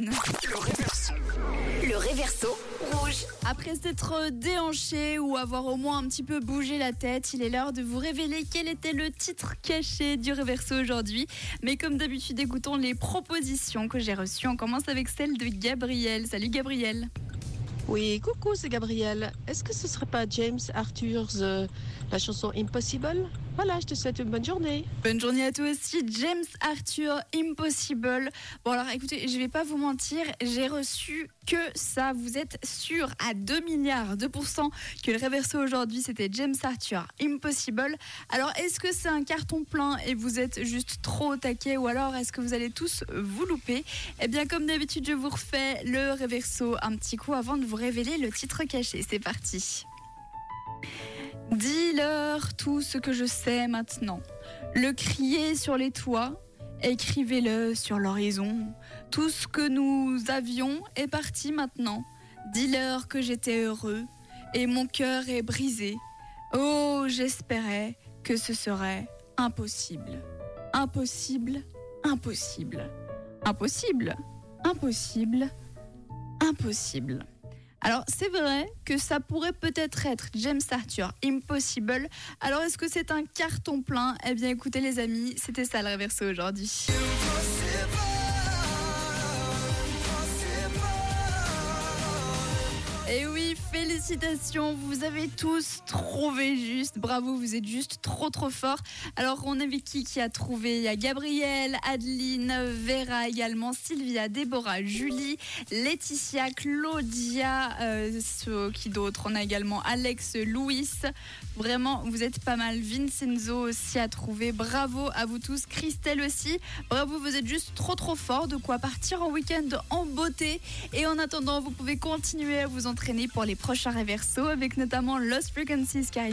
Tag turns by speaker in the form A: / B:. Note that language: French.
A: Le réverso. Le réverso rouge.
B: Après s'être déhanché ou avoir au moins un petit peu bougé la tête, il est l'heure de vous révéler quel était le titre caché du réverso aujourd'hui. Mais comme d'habitude, écoutons les propositions que j'ai reçues. On commence avec celle de Gabriel. Salut Gabriel.
C: Oui, coucou, c'est Gabriel. Est-ce que ce serait pas James Arthur's euh, la chanson Impossible? Voilà, je te souhaite une bonne journée.
B: Bonne journée à toi aussi, James Arthur, Impossible. Bon alors écoutez, je vais pas vous mentir, j'ai reçu que ça. Vous êtes sûr à 2 milliards, 2% que le réverso aujourd'hui c'était James Arthur, Impossible. Alors est-ce que c'est un carton plein et vous êtes juste trop au taquet ou alors est-ce que vous allez tous vous louper? Eh bien comme d'habitude, je vous refais le réverso un petit coup avant de vous révéler le titre caché. C'est parti. Dis-leur tout ce que je sais maintenant. Le crier sur les toits, écrivez-le sur l'horizon. Tout ce que nous avions est parti maintenant. Dis-leur que j'étais heureux et mon cœur est brisé. Oh, j'espérais que ce serait impossible. Impossible, impossible. Impossible, impossible, impossible. Alors c'est vrai que ça pourrait peut-être être James Arthur Impossible. Alors est-ce que c'est un carton plein? Eh bien écoutez les amis, c'était ça le réverso aujourd'hui. Et oui, félicitations, vous avez tous trouvé juste. Bravo, vous êtes juste trop trop forts. Alors, on avait qui qui a trouvé? Il y a Gabriel, Adeline, Vera également, Sylvia, Déborah, Julie, Laetitia, Claudia, euh, qui d'autre? On a également Alex, Louis. Vraiment, vous êtes pas mal. Vincenzo aussi a trouvé. Bravo à vous tous. Christelle aussi. Bravo, vous êtes juste trop trop forts. De quoi partir en week-end en beauté. Et en attendant, vous pouvez continuer à vous entraîner pour les prochains réversos avec notamment Lost Frequencies qui arrive